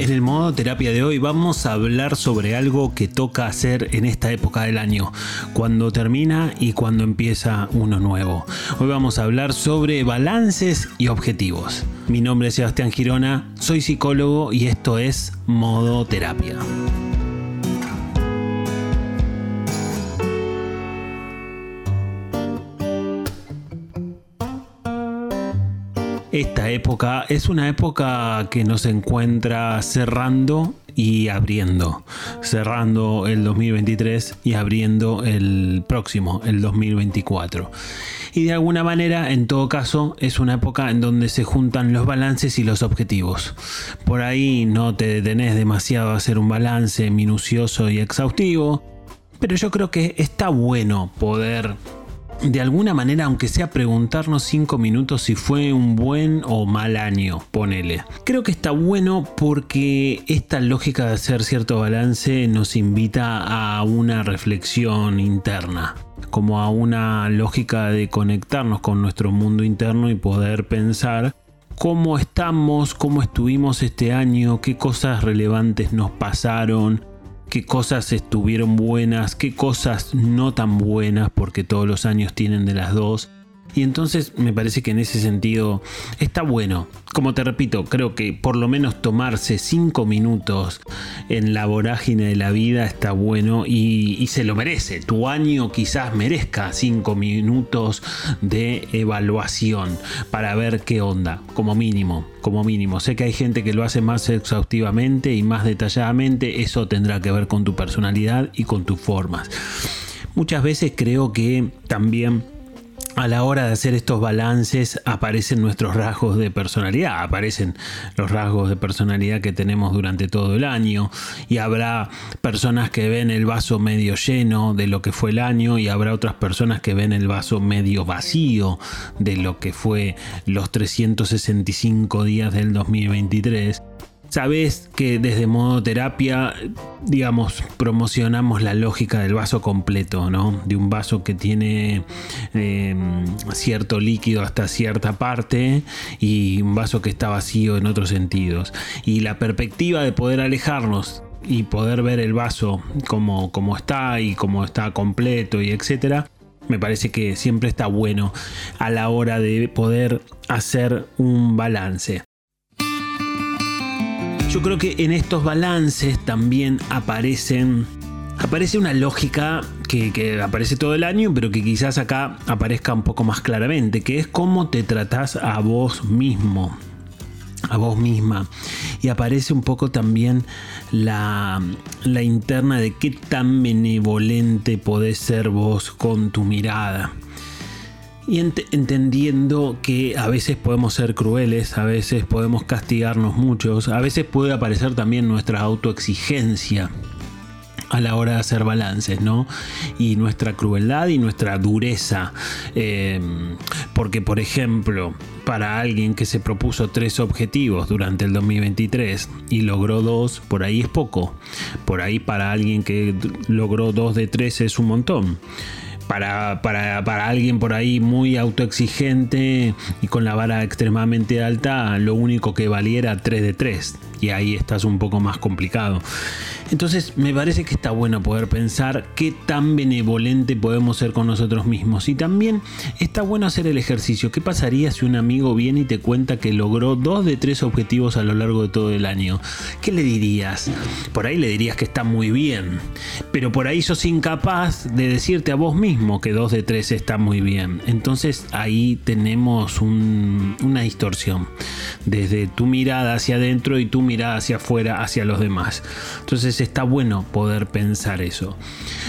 En el modo terapia de hoy vamos a hablar sobre algo que toca hacer en esta época del año, cuando termina y cuando empieza uno nuevo. Hoy vamos a hablar sobre balances y objetivos. Mi nombre es Sebastián Girona, soy psicólogo y esto es modo terapia. Esta época es una época que nos encuentra cerrando y abriendo. Cerrando el 2023 y abriendo el próximo, el 2024. Y de alguna manera, en todo caso, es una época en donde se juntan los balances y los objetivos. Por ahí no te detenés demasiado a hacer un balance minucioso y exhaustivo. Pero yo creo que está bueno poder de alguna manera, aunque sea preguntarnos cinco minutos si fue un buen o mal año, ponele. Creo que está bueno porque esta lógica de hacer cierto balance nos invita a una reflexión interna como a una lógica de conectarnos con nuestro mundo interno y poder pensar cómo estamos, cómo estuvimos este año, qué cosas relevantes nos pasaron, qué cosas estuvieron buenas, qué cosas no tan buenas, porque todos los años tienen de las dos. Y entonces me parece que en ese sentido está bueno. Como te repito, creo que por lo menos tomarse cinco minutos en la vorágine de la vida está bueno y, se lo merece. Tu año quizás merezca cinco minutos de evaluación para ver qué onda, como mínimo, como mínimo. Sé que hay gente que lo hace más exhaustivamente y más detalladamente. Eso tendrá que ver con tu personalidad y con tus formas. Muchas veces creo que también a la hora de hacer estos balances aparecen nuestros rasgos de personalidad, aparecen los rasgos de personalidad que tenemos durante todo el año y habrá personas que ven el vaso medio lleno de lo que fue el año y habrá otras personas que ven el vaso medio vacío de lo que fue los 365 días del 2023 Sabes que desde modo terapia, digamos, promocionamos la lógica del vaso completo, ¿no? De un vaso que tiene eh, cierto líquido hasta cierta parte y un vaso que está vacío en otros sentidos. Y la perspectiva de poder alejarnos y poder ver el vaso como, como está y como está completo y etcétera, me parece que siempre está bueno a la hora de poder hacer un balance. Yo creo que en estos balances también aparecen aparece una lógica que, aparece todo el año, pero que quizás acá aparezca un poco más claramente, que es cómo te tratás a vos mismo, a vos misma. Y aparece un poco también la, la interna de qué tan benevolente podés ser vos con tu mirada y entendiendo que a veces podemos ser crueles, a veces podemos castigarnos muchos, a veces puede aparecer también nuestra autoexigencia a la hora de hacer balances, ¿no? Y nuestra crueldad y nuestra dureza. Em, porque, por ejemplo, para alguien que se propuso tres objetivos durante el 2023 y logró dos, por ahí es poco. Por ahí para alguien que logró dos de tres es un montón para, para, alguien por ahí muy autoexigente y con la vara extremadamente alta, lo único que valiera 3 de 3. Y ahí estás un poco más complicado. Entonces me parece que está bueno poder pensar qué tan benevolente podemos ser con nosotros mismos. Y también está bueno hacer el ejercicio. ¿Qué pasaría si un amigo viene y te cuenta que logró dos de tres objetivos a lo largo de todo el año? ¿Qué le dirías? Por ahí le dirías que está muy bien. Pero por ahí sos incapaz de decirte a vos mismo que dos de tres está muy bien. Entonces ahí tenemos una distorsión. Desde tu mirada hacia adentro y tu mirada hacia afuera, hacia los demás. Entonces está bueno poder pensar eso.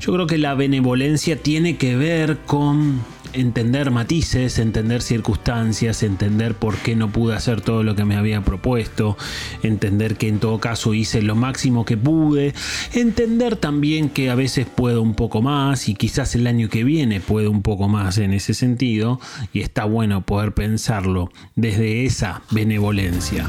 Yo creo que la benevolencia tiene que ver con entender matices, entender circunstancias, entender por qué no pude hacer todo lo que me había propuesto, entender que en todo caso hice lo máximo que pude, entender también que a veces puedo un poco más y quizás el año que viene puedo un poco más en ese sentido y está bueno poder pensarlo desde esa benevolencia.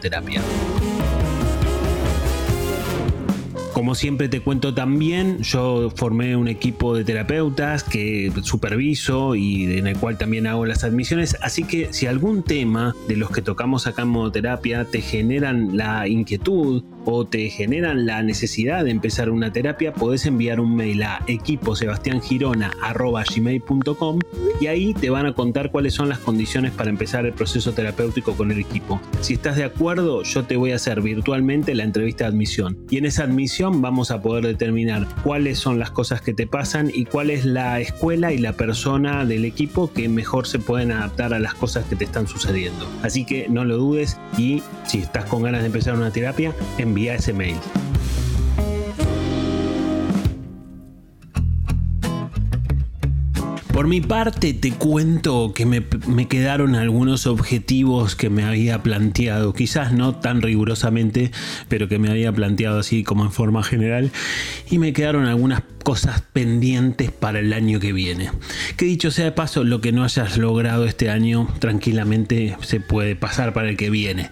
Como siempre te cuento también, yo formé un equipo de terapeutas que superviso y en el cual también hago las admisiones, así que si algún tema de los que tocamos acá en modoterapia te generan la inquietud o te generan la necesidad de empezar una terapia, podés enviar un mail a equiposebastiangirona.gmail.com y ahí te van a contar cuáles son las condiciones para empezar el proceso terapéutico con el equipo. Si estás de acuerdo, yo te voy a hacer virtualmente la entrevista de admisión y en esa admisión vamos a poder determinar cuáles son las cosas que te pasan y cuál es la escuela y la persona del equipo que mejor se pueden adaptar a las cosas que te están sucediendo. Así que no lo dudes y si estás con ganas de empezar una terapia, envía ese mail. Por mi parte te cuento que me, me, quedaron algunos objetivos que me había planteado, quizás no tan rigurosamente, pero que me había planteado así como en forma general, y me quedaron algunas cosas pendientes para el año que viene. Que dicho sea de paso, lo que no hayas logrado este año tranquilamente se puede pasar para el que viene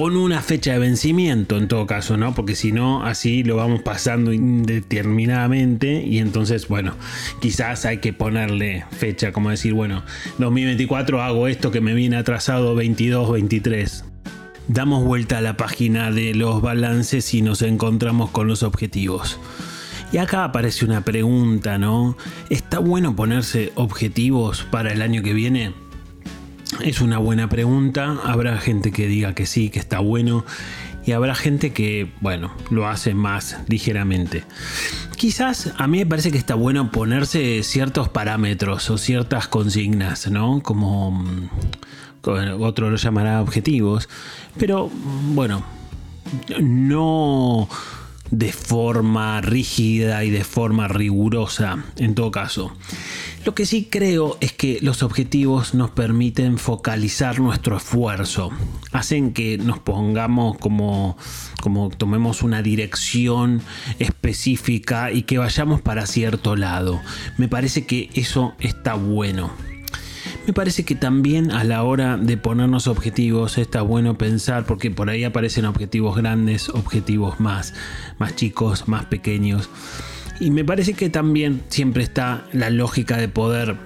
con una fecha de vencimiento en todo caso, ¿no? Porque si no, así lo vamos pasando indeterminadamente y entonces, bueno, quizás hay que ponerle fecha, como decir, bueno, 2024 hago esto que me viene atrasado 22, 23. Damos vuelta a la página de los balances y nos encontramos con los objetivos. Y acá aparece una pregunta, ¿no? ¿Está bueno ponerse objetivos para el año que viene? Es una buena pregunta. Habrá gente que diga que sí, que está bueno. Y habrá gente que, bueno, lo hace más ligeramente. Quizás a mí me parece que está bueno ponerse ciertos parámetros o ciertas consignas, ¿no? Como mm, otro lo llamará objetivos. Pero bueno, no de forma rígida y de forma rigurosa en todo caso. Lo que sí creo es que los objetivos nos permiten focalizar nuestro esfuerzo, hacen que nos pongamos como, como tomemos una dirección específica y que vayamos para cierto lado. Me parece que eso está bueno. Me parece que también a la hora de ponernos objetivos está bueno pensar, porque por ahí aparecen objetivos grandes, objetivos más, más chicos, más pequeños. Y me parece que también siempre está la lógica de poder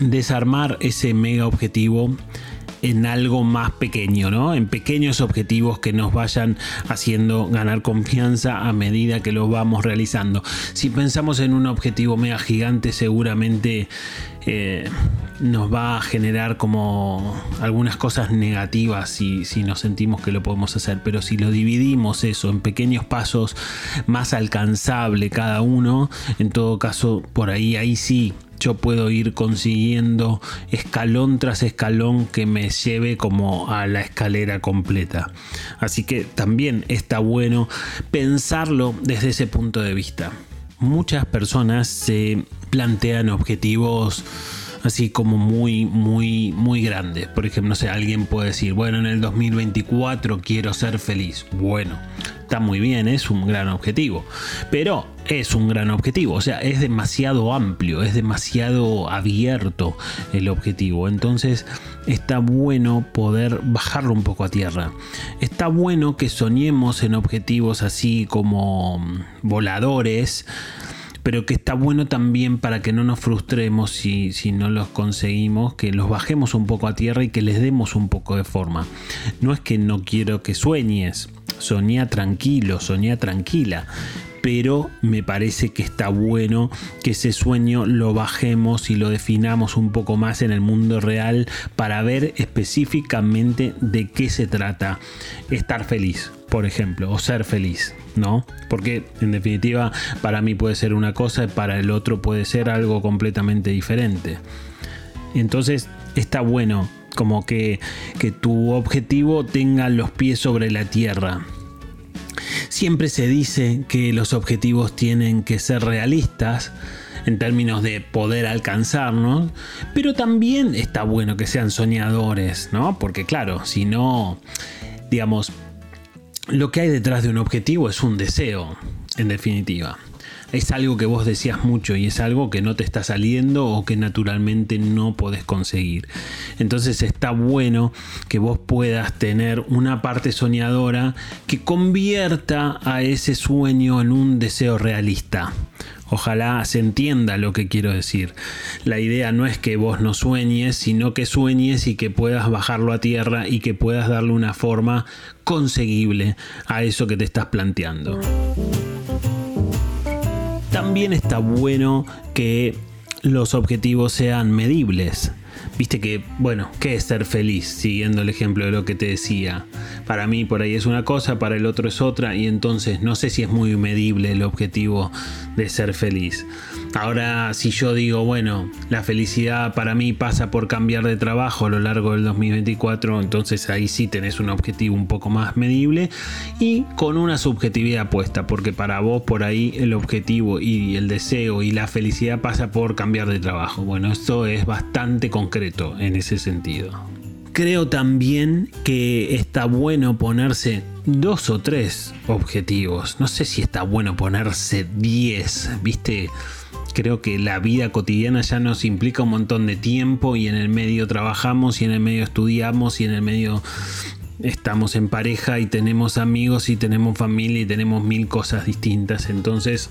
desarmar ese mega objetivo en algo más pequeño, ¿no? En pequeños objetivos que nos vayan haciendo ganar confianza a medida que los vamos realizando. Si pensamos en un objetivo mega gigante, seguramente eh, nos va a generar como algunas cosas negativas si, si nos sentimos que lo podemos hacer. Pero si lo dividimos eso en pequeños pasos más alcanzable cada uno, en todo caso, por ahí, ahí sí yo puedo ir consiguiendo escalón tras escalón que me lleve como a la escalera completa. Así que también está bueno pensarlo desde ese punto de vista. Muchas personas se plantean objetivos así como muy, muy, muy grandes. Por ejemplo, no sé, alguien puede decir, bueno, en el 2024 quiero ser feliz. Bueno, está muy bien, es un gran objetivo. Pero es un gran objetivo, o sea, es demasiado amplio, es demasiado abierto el objetivo. Entonces está bueno poder bajarlo un poco a tierra. Está bueno que soñemos en objetivos así como voladores pero que está bueno también para que no nos frustremos si, si, no los conseguimos, que los bajemos un poco a tierra y que les demos un poco de forma. No es que no quiero que sueñes, soñá tranquilo, soñá tranquila, pero me parece que está bueno que ese sueño lo bajemos y lo definamos un poco más en el mundo real para ver específicamente de qué se trata estar feliz, por ejemplo, o ser feliz. ¿no? Porque en definitiva para mí puede ser una cosa y para el otro puede ser algo completamente diferente. Entonces está bueno como que, que tu objetivo tenga los pies sobre la tierra. Siempre se dice que los objetivos tienen que ser realistas en términos de poder alcanzarnos, pero también está bueno que sean soñadores, ¿no? Porque claro, si no, digamos, lo que hay detrás de un objetivo es un deseo, en definitiva es algo que vos decías mucho y es algo que no te está saliendo o que naturalmente no podés conseguir. Entonces está bueno que vos puedas tener una parte soñadora que convierta a ese sueño en un deseo realista. Ojalá se entienda lo que quiero decir. La idea no es que vos no sueñes, sino que sueñes y que puedas bajarlo a tierra y que puedas darle una forma conseguible a eso que te estás planteando también está bueno que los objetivos sean medibles. Viste que, bueno, ¿qué es ser feliz? Siguiendo el ejemplo de lo que te decía. Para mí por ahí es una cosa, para el otro es otra, y entonces no sé si es muy medible el objetivo de ser feliz. Ahora, si yo digo, bueno, la felicidad para mí pasa por cambiar de trabajo a lo largo del 2024, entonces ahí sí tenés un objetivo un poco más medible y con una subjetividad puesta, porque para vos por ahí el objetivo y el deseo y la felicidad pasa por cambiar de trabajo. Bueno, esto es bastante concreto en ese sentido. Creo también que está bueno ponerse dos o tres objetivos. No sé si está bueno ponerse diez, ¿viste? Creo que la vida cotidiana ya nos implica un montón de tiempo y en el medio trabajamos y en el medio estudiamos y en el medio estamos en pareja y tenemos amigos y tenemos familia y tenemos mil cosas distintas. Entonces,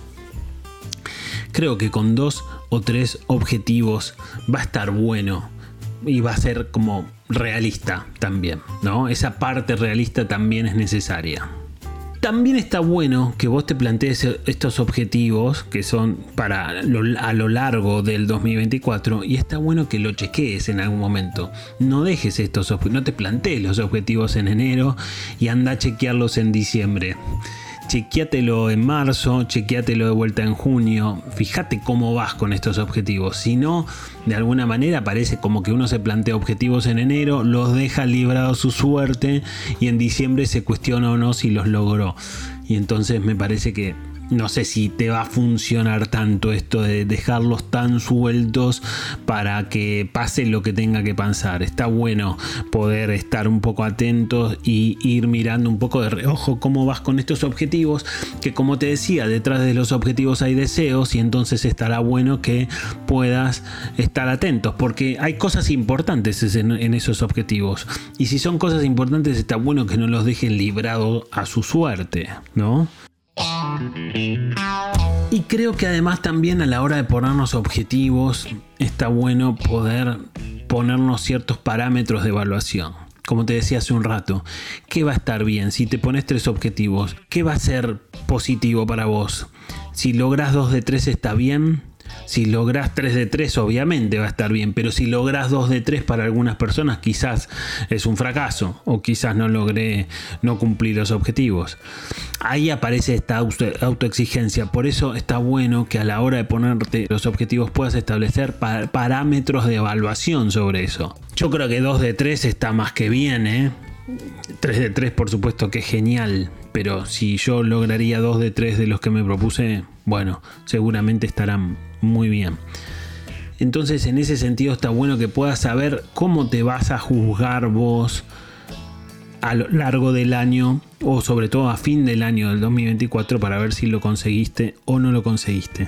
creo que con dos o tres objetivos va a estar bueno y va a ser como realista también, ¿no? Esa parte realista también es necesaria también está bueno que vos te plantees estos objetivos que son para a lo largo del 2024 y está bueno que lo chequees en algún momento. No dejes estos no te plantees los objetivos en enero y anda a chequearlos en diciembre chequeatelo en marzo, chequeatelo de vuelta en junio, fíjate cómo vas con estos objetivos. Si no, de alguna manera parece como que uno se plantea objetivos en enero, los deja librados su suerte y en diciembre se cuestiona o no si los logró. Y entonces me parece que no sé si te va a funcionar tanto esto de dejarlos tan sueltos para que pase lo que tenga que pasar. Está bueno poder estar un poco atentos y ir mirando un poco de reojo cómo vas con estos objetivos, que como te decía, detrás de los objetivos hay deseos y entonces estará bueno que puedas estar atentos, porque hay cosas importantes en, esos objetivos. Y si son cosas importantes, está bueno que no los dejen librados a su suerte, ¿no? Y creo que además también a la hora de ponernos objetivos está bueno poder ponernos ciertos parámetros de evaluación. Como te decía hace un rato, ¿qué va a estar bien? Si te pones tres objetivos, ¿qué va a ser positivo para vos? Si logras dos de tres está bien, si logras 3 de 3 obviamente va a estar bien, pero si logras 2 de 3 para algunas personas quizás es un fracaso o quizás no logré no cumplir los objetivos. Ahí aparece esta autoexigencia, por eso está bueno que a la hora de ponerte los objetivos puedas establecer parámetros de evaluación sobre eso. Yo creo que 2 de 3 está más que bien, ¿eh? 3 de 3 por supuesto que es genial, pero si yo lograría 2 de 3 de los que me propuse, bueno, seguramente estarán muy bien. Entonces en ese sentido está bueno que puedas saber cómo te vas a juzgar vos a lo largo del año o sobre todo a fin del año del 2024 para ver si lo conseguiste o no lo conseguiste.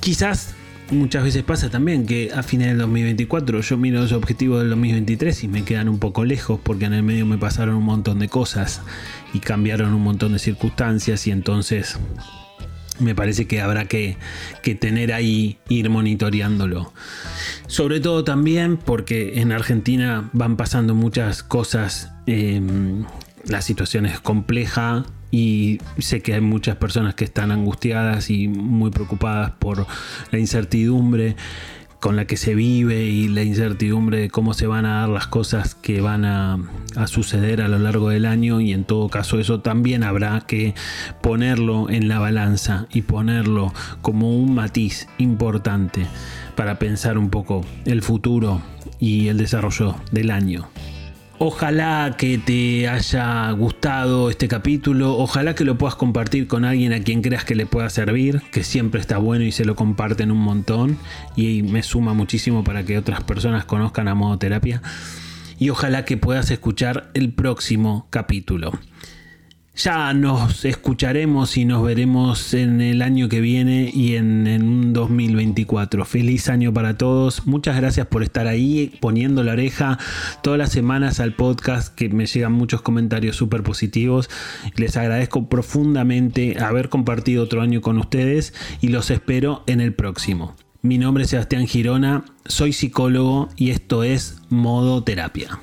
Quizás muchas veces pasa también que a fines del 2024 yo miro los objetivos del 2023 y me quedan un poco lejos porque en el medio me pasaron un montón de cosas y cambiaron un montón de circunstancias y entonces me parece que habrá que, tener ahí, ir monitoreándolo. Sobre todo también porque en Argentina van pasando muchas cosas, em, la situación es compleja y sé que hay muchas personas que están angustiadas y muy preocupadas por la incertidumbre con la que se vive y la incertidumbre de cómo se van a dar las cosas que van a, suceder a lo largo del año y en todo caso eso también habrá que ponerlo en la balanza y ponerlo como un matiz importante para pensar un poco el futuro y el desarrollo del año. Ojalá que te haya gustado este capítulo, ojalá que lo puedas compartir con alguien a quien creas que le pueda servir, que siempre está bueno y se lo comparten un montón y me suma muchísimo para que otras personas conozcan a modo terapia. Y ojalá que puedas escuchar el próximo capítulo. Ya nos escucharemos y nos veremos en el año que viene y en, un 2024. Feliz año para todos. Muchas gracias por estar ahí poniendo la oreja todas las semanas al podcast que me llegan muchos comentarios súper positivos. Les agradezco profundamente haber compartido otro año con ustedes y los espero en el próximo. Mi nombre es Sebastián Girona, soy psicólogo y esto es Modo Terapia.